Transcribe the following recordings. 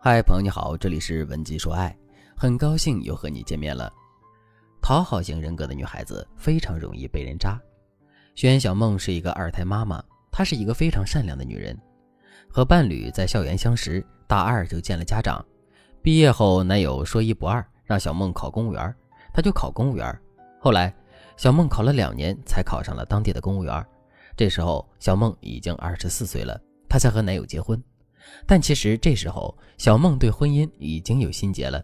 嗨，朋友你好，这里是文姬说爱，很高兴又和你见面了。讨好型人格的女孩子非常容易被人渣。轩小梦是一个二胎妈妈，她是一个非常善良的女人。和伴侣在校园相识，大二就见了家长。毕业后，男友说一不二，让小梦考公务员，她就考公务员。后来，小梦考了两年才考上了当地的公务员。这时候，小梦已经二十四岁了，她才和男友结婚。但其实这时候，小梦对婚姻已经有心结了，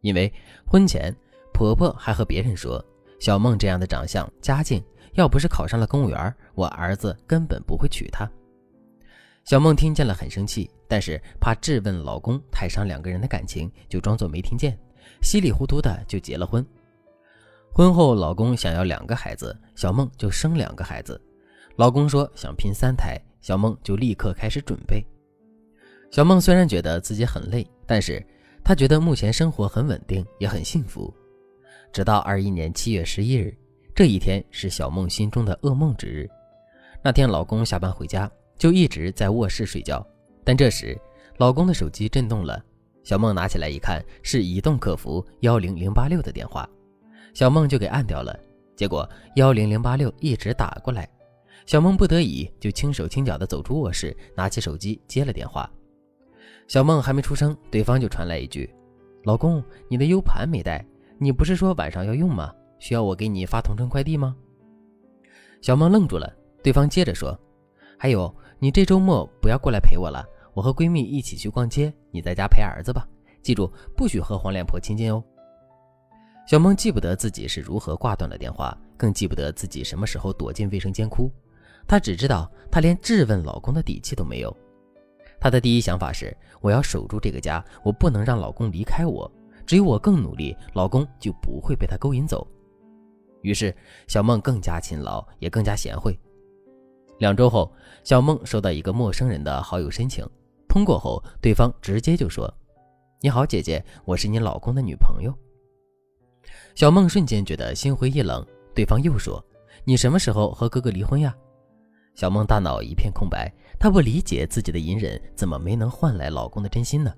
因为婚前婆婆还和别人说，小梦这样的长相、家境，要不是考上了公务员，我儿子根本不会娶她。小梦听见了很生气，但是怕质问老公太伤两个人的感情，就装作没听见，稀里糊涂的就结了婚。婚后，老公想要两个孩子，小梦就生两个孩子。老公说想拼三胎，小梦就立刻开始准备。小梦虽然觉得自己很累，但是她觉得目前生活很稳定，也很幸福。直到二一年七月十一日，这一天是小梦心中的噩梦之日。那天，老公下班回家就一直在卧室睡觉，但这时老公的手机震动了，小梦拿起来一看，是移动客服幺零零八六的电话，小梦就给按掉了。结果幺零零八六一直打过来，小梦不得已就轻手轻脚地走出卧室，拿起手机接了电话。小梦还没出声，对方就传来一句：“老公，你的 U 盘没带，你不是说晚上要用吗？需要我给你发同城快递吗？”小梦愣住了，对方接着说：“还有，你这周末不要过来陪我了，我和闺蜜一起去逛街，你在家陪儿子吧。记住，不许和黄脸婆亲近哦。”小梦记不得自己是如何挂断了电话，更记不得自己什么时候躲进卫生间哭，她只知道她连质问老公的底气都没有。她的第一想法是：我要守住这个家，我不能让老公离开我。只有我更努力，老公就不会被他勾引走。于是，小梦更加勤劳，也更加贤惠。两周后，小梦收到一个陌生人的好友申请，通过后，对方直接就说：“你好，姐姐，我是你老公的女朋友。”小梦瞬间觉得心灰意冷。对方又说：“你什么时候和哥哥离婚呀？”小梦大脑一片空白，她不理解自己的隐忍怎么没能换来老公的真心呢？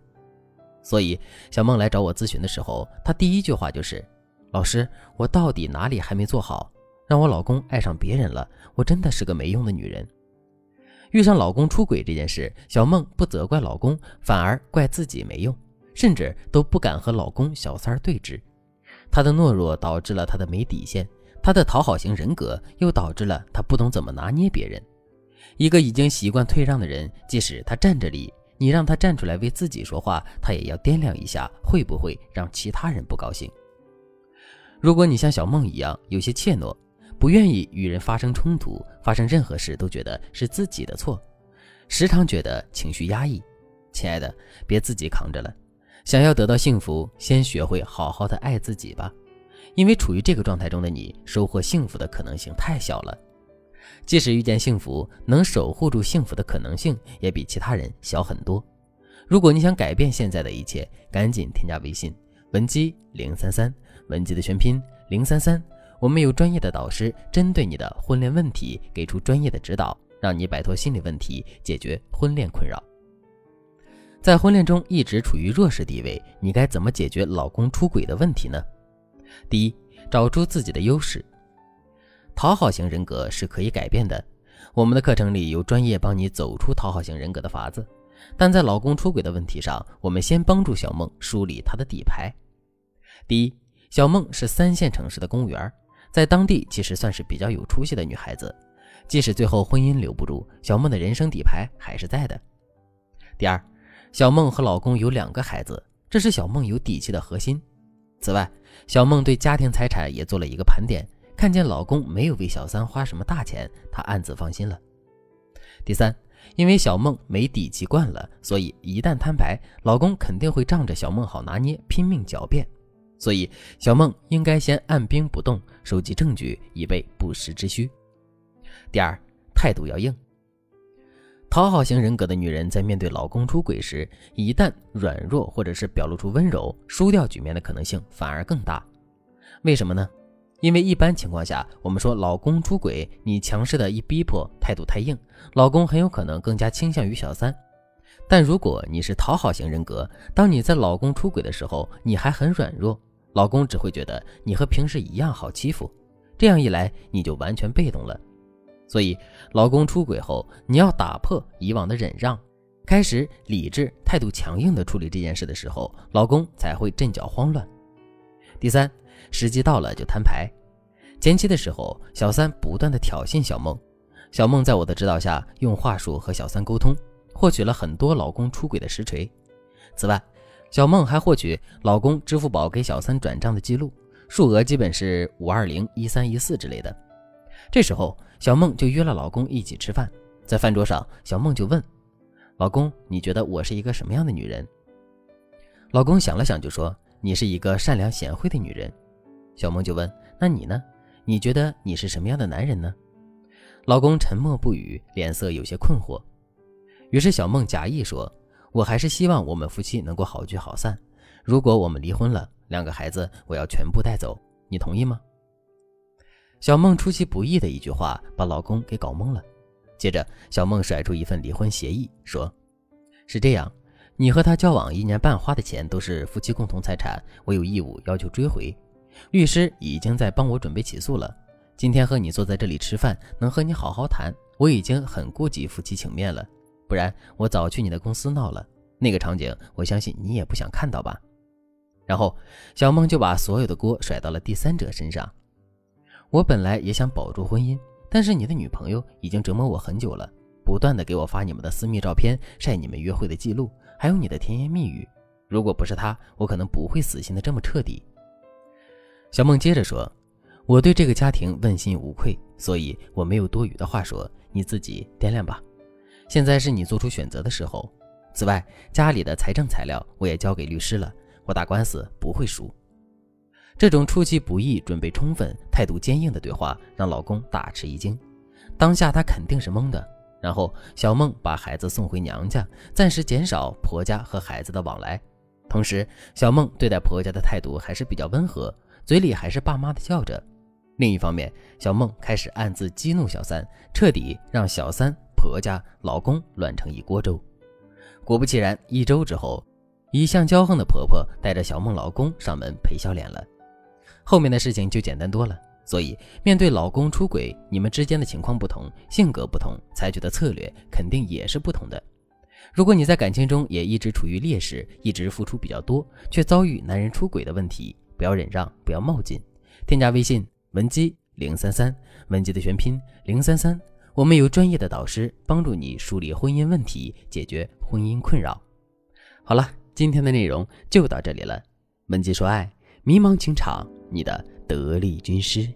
所以小梦来找我咨询的时候，她第一句话就是：“老师，我到底哪里还没做好，让我老公爱上别人了？我真的是个没用的女人。”遇上老公出轨这件事，小梦不责怪老公，反而怪自己没用，甚至都不敢和老公小三儿对峙。她的懦弱导致了她的没底线。他的讨好型人格又导致了他不懂怎么拿捏别人。一个已经习惯退让的人，即使他站着理，你让他站出来为自己说话，他也要掂量一下会不会让其他人不高兴。如果你像小梦一样有些怯懦，不愿意与人发生冲突，发生任何事都觉得是自己的错，时常觉得情绪压抑，亲爱的，别自己扛着了。想要得到幸福，先学会好好的爱自己吧。因为处于这个状态中的你，收获幸福的可能性太小了。即使遇见幸福，能守护住幸福的可能性也比其他人小很多。如果你想改变现在的一切，赶紧添加微信文姬零三三，文姬的全拼零三三。我们有专业的导师针对你的婚恋问题给出专业的指导，让你摆脱心理问题，解决婚恋困扰。在婚恋中一直处于弱势地位，你该怎么解决老公出轨的问题呢？第一，找出自己的优势。讨好型人格是可以改变的，我们的课程里有专业帮你走出讨好型人格的法子。但在老公出轨的问题上，我们先帮助小梦梳理她的底牌。第一，小梦是三线城市的公务员，在当地其实算是比较有出息的女孩子，即使最后婚姻留不住，小梦的人生底牌还是在的。第二，小梦和老公有两个孩子，这是小梦有底气的核心。此外，小梦对家庭财产也做了一个盘点，看见老公没有为小三花什么大钱，她暗自放心了。第三，因为小梦没底气惯了，所以一旦摊牌，老公肯定会仗着小梦好拿捏，拼命狡辩。所以小梦应该先按兵不动，收集证据，以备不时之需。第二，态度要硬。讨好型人格的女人在面对老公出轨时，一旦软弱或者是表露出温柔，输掉局面的可能性反而更大。为什么呢？因为一般情况下，我们说老公出轨，你强势的一逼迫，态度太硬，老公很有可能更加倾向于小三。但如果你是讨好型人格，当你在老公出轨的时候，你还很软弱，老公只会觉得你和平时一样好欺负，这样一来你就完全被动了。所以，老公出轨后，你要打破以往的忍让，开始理智、态度强硬的处理这件事的时候，老公才会阵脚慌乱。第三，时机到了就摊牌。前期的时候，小三不断的挑衅小梦，小梦在我的指导下用话术和小三沟通，获取了很多老公出轨的实锤。此外，小梦还获取老公支付宝给小三转账的记录，数额基本是五二零一三一四之类的。这时候，小梦就约了老公一起吃饭，在饭桌上，小梦就问老公：“你觉得我是一个什么样的女人？”老公想了想，就说：“你是一个善良贤惠的女人。”小梦就问：“那你呢？”你觉得你是什么样的男人呢？老公沉默不语，脸色有些困惑。于是小梦假意说：“我还是希望我们夫妻能够好聚好散。如果我们离婚了，两个孩子我要全部带走，你同意吗？”小梦出其不意的一句话把老公给搞懵了。接着，小梦甩出一份离婚协议，说：“是这样，你和他交往一年半花的钱都是夫妻共同财产，我有义务要求追回。”律师已经在帮我准备起诉了。今天和你坐在这里吃饭，能和你好好谈，我已经很顾及夫妻情面了。不然我早去你的公司闹了。那个场景，我相信你也不想看到吧。然后小梦就把所有的锅甩到了第三者身上。我本来也想保住婚姻，但是你的女朋友已经折磨我很久了，不断的给我发你们的私密照片，晒你们约会的记录，还有你的甜言蜜语。如果不是她，我可能不会死心的这么彻底。小梦接着说：“我对这个家庭问心无愧，所以我没有多余的话说，你自己掂量吧。现在是你做出选择的时候。此外，家里的财政材料我也交给律师了，我打官司不会输。”这种出其不意、准备充分、态度坚硬的对话让老公大吃一惊，当下他肯定是懵的。然后小梦把孩子送回娘家，暂时减少婆家和孩子的往来，同时小梦对待婆家的态度还是比较温和。嘴里还是爸妈的叫着。另一方面，小梦开始暗自激怒小三，彻底让小三婆家老公乱成一锅粥。果不其然，一周之后，一向骄横的婆婆带着小梦老公上门陪笑脸了。后面的事情就简单多了。所以，面对老公出轨，你们之间的情况不同，性格不同，采取的策略肯定也是不同的。如果你在感情中也一直处于劣势，一直付出比较多，却遭遇男人出轨的问题。不要忍让，不要冒进，添加微信文姬零三三，文姬的全拼零三三，我们有专业的导师帮助你梳理婚姻问题，解决婚姻困扰。好了，今天的内容就到这里了，文姬说爱，迷茫情场你的得力军师。